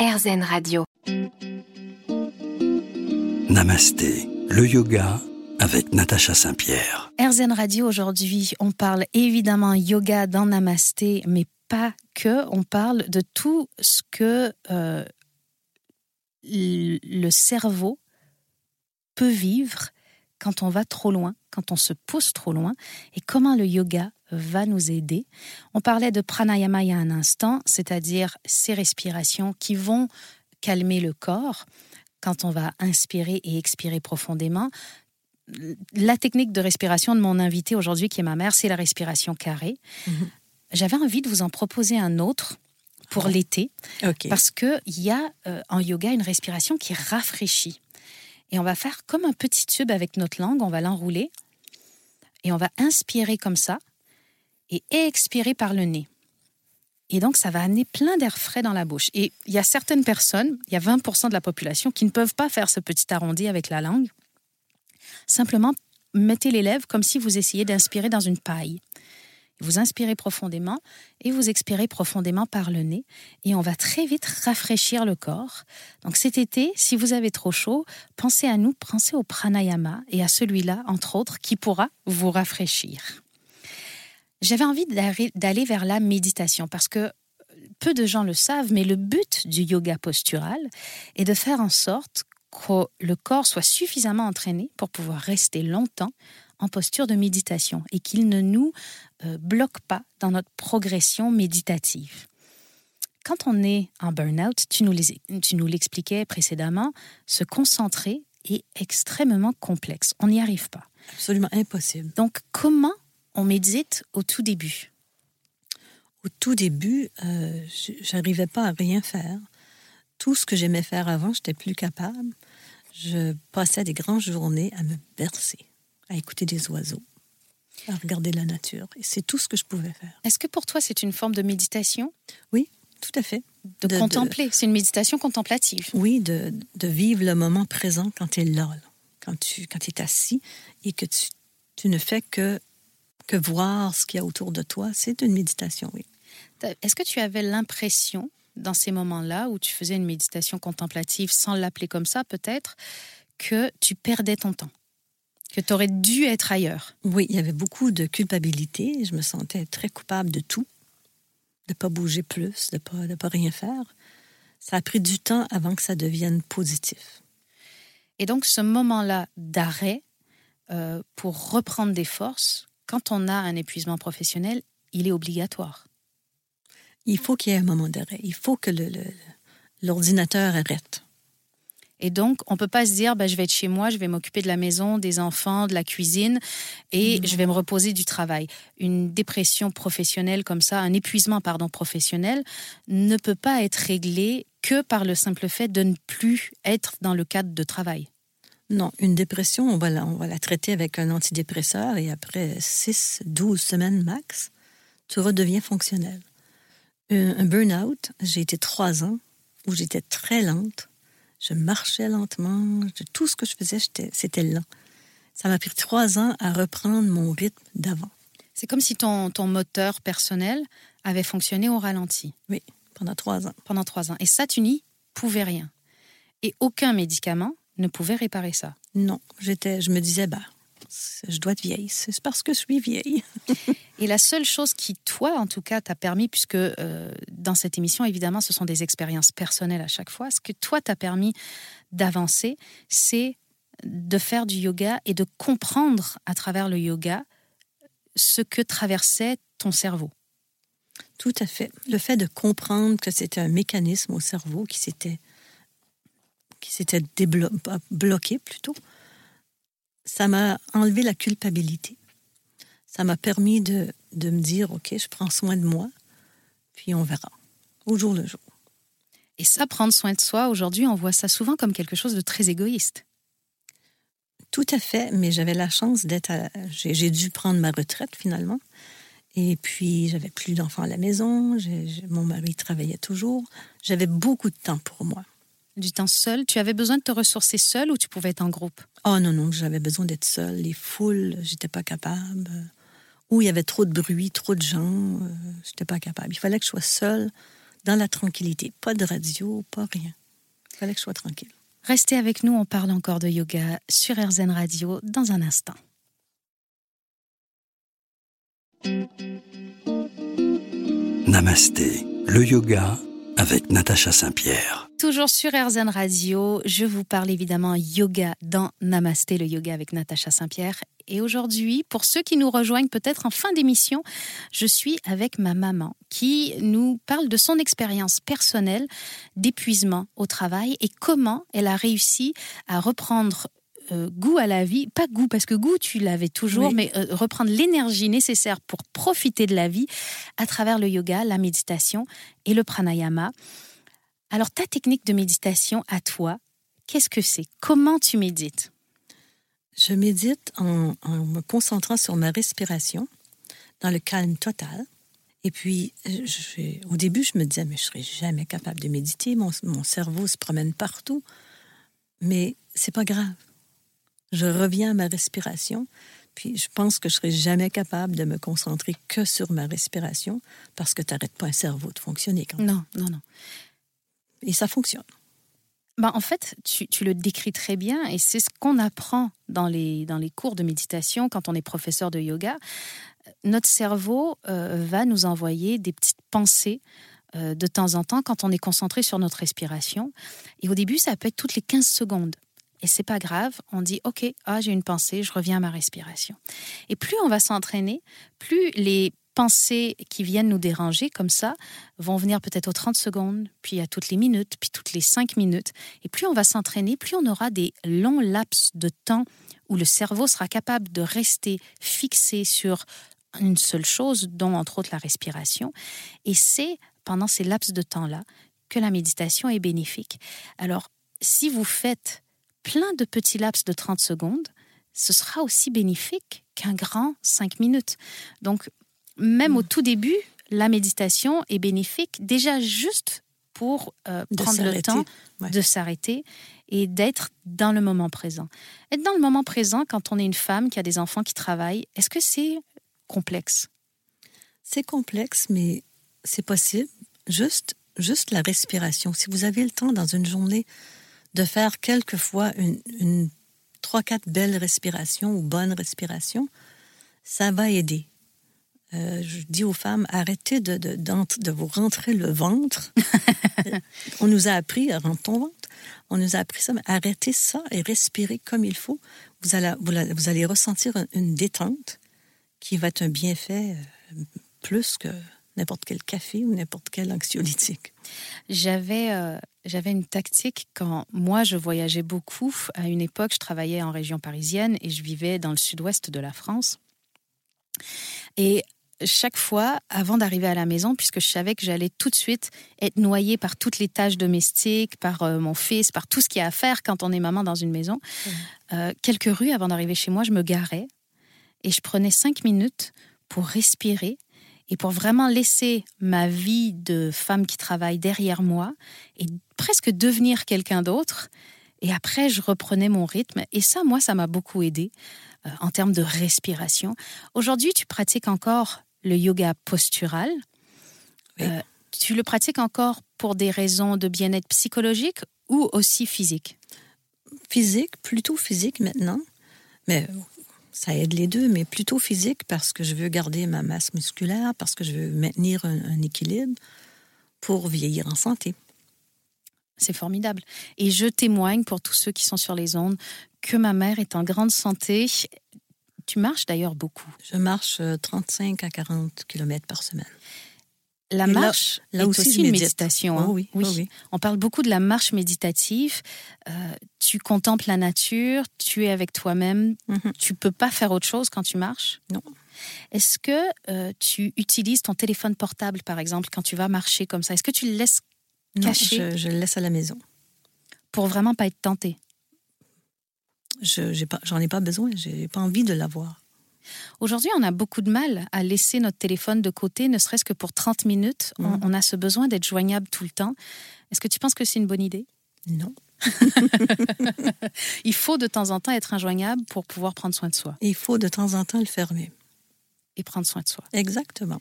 RZN Radio. Namasté, le yoga avec Natacha Saint-Pierre. RZN Radio aujourd'hui, on parle évidemment yoga dans Namasté, mais pas que. On parle de tout ce que euh, le cerveau peut vivre quand on va trop loin, quand on se pousse trop loin, et comment le yoga va nous aider. On parlait de pranayama il y a un instant, c'est-à-dire ces respirations qui vont calmer le corps quand on va inspirer et expirer profondément. La technique de respiration de mon invité aujourd'hui, qui est ma mère, c'est la respiration carrée. Mhm. J'avais envie de vous en proposer un autre pour l'été, parce qu'il y a euh, en yoga une respiration qui rafraîchit. Et on va faire comme un petit tube avec notre langue, on va l'enrouler et on va inspirer comme ça et expirer par le nez. Et donc, ça va amener plein d'air frais dans la bouche. Et il y a certaines personnes, il y a 20% de la population qui ne peuvent pas faire ce petit arrondi avec la langue. Simplement, mettez les lèvres comme si vous essayiez d'inspirer dans une paille. Vous inspirez profondément et vous expirez profondément par le nez et on va très vite rafraîchir le corps. Donc cet été, si vous avez trop chaud, pensez à nous, pensez au pranayama et à celui-là, entre autres, qui pourra vous rafraîchir. J'avais envie d'aller vers la méditation parce que peu de gens le savent, mais le but du yoga postural est de faire en sorte que le corps soit suffisamment entraîné pour pouvoir rester longtemps en posture de méditation et qu'il ne nous euh, bloque pas dans notre progression méditative. Quand on est en burn-out, tu nous l'expliquais précédemment, se concentrer est extrêmement complexe. On n'y arrive pas. Absolument impossible. Donc, comment on médite au tout début Au tout début, euh, j'arrivais pas à rien faire. Tout ce que j'aimais faire avant, j'étais plus capable. Je passais des grandes journées à me bercer à écouter des oiseaux, à regarder la nature. Et c'est tout ce que je pouvais faire. Est-ce que pour toi, c'est une forme de méditation? Oui, tout à fait. De, contempler, c'est une méditation contemplative. Oui, de, de, vivre le moment présent quand tu es là, quand tu quand es assis et que tu, tu ne fais que, que voir ce qu'il y a autour de toi. C'est une méditation, oui. Est-ce que tu avais l'impression, dans ces moments-là où tu faisais une méditation contemplative, sans l'appeler comme ça peut-être, que tu perdais ton temps que tu aurais dû être ailleurs? Oui, il y avait beaucoup de culpabilité. Je me sentais très coupable de tout, de ne pas bouger plus, de ne pas, pas rien faire. Ça a pris du temps avant que ça devienne positif. Et donc ce moment-là d'arrêt euh, pour reprendre des forces, quand on a un épuisement professionnel, il est obligatoire. Il faut qu'il y ait un moment d'arrêt. Il faut que l'ordinateur arrête. Et donc, on peut pas se dire, bah, je vais être chez moi, je vais m'occuper de la maison, des enfants, de la cuisine, et je vais me reposer du travail. Une dépression professionnelle comme ça, un épuisement pardon professionnel, ne peut pas être réglé que par le simple fait de ne plus être dans le cadre de travail. Non, une dépression, on va la, on va la traiter avec un antidépresseur et après 6, 12 semaines max, tu redeviens fonctionnel. Un, un burn-out, j'ai été trois ans où j'étais très lente, je marchais lentement. Tout ce que je faisais, c'était lent. Ça m'a pris trois ans à reprendre mon rythme d'avant. C'est comme si ton, ton moteur personnel avait fonctionné au ralenti. Oui, pendant trois ans. Pendant trois ans. Et ça, tu n'y pouvais rien. Et aucun médicament ne pouvait réparer ça. Non, j'étais, je me disais, bah, je dois être vieille. C'est parce que je suis vieille. Et la seule chose qui, toi, en tout cas, t'a permis, puisque euh, dans cette émission, évidemment, ce sont des expériences personnelles à chaque fois, ce que toi t'a permis d'avancer, c'est de faire du yoga et de comprendre à travers le yoga ce que traversait ton cerveau. Tout à fait. Le fait de comprendre que c'était un mécanisme au cerveau qui s'était qui s'était bloqué plutôt, ça m'a enlevé la culpabilité. Ça m'a permis de, de, me dire, OK, je prends soin de moi, puis on verra, au jour le jour. Et ça, prendre soin de soi, aujourd'hui, on voit ça souvent comme quelque chose de très égoïste. Tout à fait, mais j'avais la chance d'être... J'ai dû prendre ma retraite finalement. Et puis, j'avais plus d'enfants à la maison, mon mari travaillait toujours. J'avais beaucoup de temps pour moi du temps seul? Tu avais besoin de te ressourcer seul ou tu pouvais être en groupe? Oh non, non, j'avais besoin d'être seule. Les foules, j'étais pas capable. Ou il y avait trop de bruit, trop de gens, euh, j'étais pas capable. Il fallait que je sois seule dans la tranquillité. Pas de radio, pas rien. Il fallait que je sois tranquille. Restez avec nous, on parle encore de yoga sur RZN Radio dans un instant. Namasté, le yoga avec Natacha Saint-Pierre. Toujours sur RZN Radio, je vous parle évidemment yoga dans Namasté, le yoga avec Natacha Saint-Pierre. Et aujourd'hui, pour ceux qui nous rejoignent peut-être en fin d'émission, je suis avec ma maman qui nous parle de son expérience personnelle d'épuisement au travail et comment elle a réussi à reprendre euh, goût à la vie, pas goût parce que goût tu l'avais toujours, mais euh, reprendre l'énergie nécessaire pour profiter de la vie à travers le yoga, la méditation et le pranayama. Alors ta technique de méditation à toi, qu'est-ce que c'est? Comment tu médites? Je médite en, me concentrant sur ma respiration, dans le calme total. Et puis, au début, je me disais, mais je serais jamais capable de méditer. Mon, mon cerveau se promène partout. Mais c'est pas grave je reviens à ma respiration. Puis je pense que je serai jamais capable de me concentrer que sur ma respiration parce que tu n'arrêtes pas un cerveau de fonctionner. Quand Non, non, non. Et ça fonctionne. Ben, en fait, tu, tu, le décris très bien et c'est ce qu'on apprend dans les, dans les cours de méditation quand on est professeur de yoga. Notre cerveau euh, va nous envoyer des petites pensées euh, de temps en temps quand on est concentré sur notre respiration. Et au début, ça peut être toutes les 15 secondes. Et c'est pas grave, on dit OK, ah j'ai une pensée, je reviens à ma respiration. Et plus on va s'entraîner, plus les pensées qui viennent nous déranger comme ça vont venir peut-être aux 30 secondes, puis à toutes les minutes, puis toutes les 5 minutes. Et plus on va s'entraîner, plus on aura des longs laps de temps où le cerveau sera capable de rester fixé sur une seule chose, dont entre autres la respiration. Et c'est pendant ces laps de temps-là que la méditation est bénéfique. Alors, si vous faites plein de petits laps de 30 secondes, ce sera aussi bénéfique qu'un grand 5 minutes. Donc, même au mm. tout début, la méditation est bénéfique déjà juste pour euh, prendre le temps de s'arrêter et d'être dans le moment présent. Être dans le moment présent quand on est une femme qui a des enfants qui travaillent, est-ce que c'est complexe? C'est complexe, mais c'est possible. Juste, juste la respiration. Si vous avez le temps dans une journée de faire quelquefois une, une trois, quatre belles respirations ou bonnes respirations, ça va aider. Euh, je dis aux femmes, arrêtez de, de, de vous rentrer le ventre. on nous a appris, rentre ton ventre. On nous a appris ça, mais arrêtez ça et respirez comme il faut. Vous allez, vous allez ressentir une détente qui va être un bienfait euh, plus que n'importe quel café ou n'importe quel anxiolytique. J'avais euh, j'avais une tactique quand moi je voyageais beaucoup. À une époque, je travaillais en région parisienne et je vivais dans le sud-ouest de la France. Et chaque fois, avant d'arriver à la maison, puisque je savais que j'allais tout de suite être noyée par toutes les tâches domestiques, par euh, mon fils, par tout ce qu'il y a à faire quand on est maman dans une maison, mmh. euh, quelques rues avant d'arriver chez moi, je me garais et je prenais cinq minutes pour respirer et pour vraiment laisser ma vie de femme qui travaille derrière moi et presque devenir quelqu'un d'autre. Et après, je reprenais mon rythme. Et ça, moi, ça m'a beaucoup aidé euh, en termes de respiration. Aujourd'hui, tu pratiques encore le yoga postural. Euh, tu le pratiques encore pour des raisons de bien-être psychologique ou aussi physique? Physique, plutôt physique maintenant. Mais ça aide les deux, mais plutôt physique parce que je veux garder ma masse musculaire, parce que je veux maintenir un, équilibre pour vieillir en santé. C'est formidable. Et je témoigne pour tous ceux qui sont sur les ondes que ma mère est en grande santé. Tu marches d'ailleurs beaucoup. Je marche 35 euh, à 40 km par semaine. La marche là, est aussi, une méditation. Hein. Oh oui, oh oui. On parle beaucoup de la marche méditative. Euh, tu contemples la nature, tu es avec toi-même. Mhm. Tu peux pas faire autre chose quand tu marches? Non. Est-ce que euh, tu utilises ton téléphone portable, par exemple, quand tu vas marcher comme ça? Est-ce que tu le laisses caché? je, je, le laisse à la maison. Pour vraiment pas être tenté? Je j'en ai, pas besoin. J'ai pas envie de l'avoir. Aujourd'hui, on a beaucoup de mal à laisser notre téléphone de côté, ne serait-ce que pour 30 minutes. On, mm. a ce besoin d'être joignable tout le temps. Est-ce que tu penses que c'est une bonne idée? Non. Il faut de temps en temps être injoignable pour pouvoir prendre soin de soi. Il faut de temps en temps le fermer. Et prendre soin de soi. Exactement.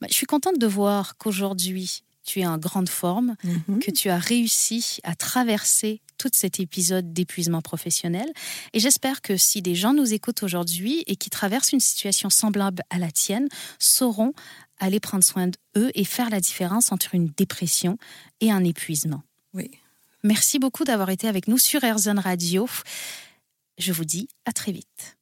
Bah, je suis contente de voir qu'aujourd'hui, tu es en grande forme, Mhm. que tu as réussi à traverser tout cet épisode d'épuisement professionnel. Et j'espère que si des gens nous écoutent aujourd'hui et qui traversent une situation semblable à la tienne, sauront aller prendre soin d'eux et faire la différence entre une dépression et un épuisement. Oui. Merci beaucoup d'avoir été avec nous sur Airzone Radio. Je vous dis à très vite.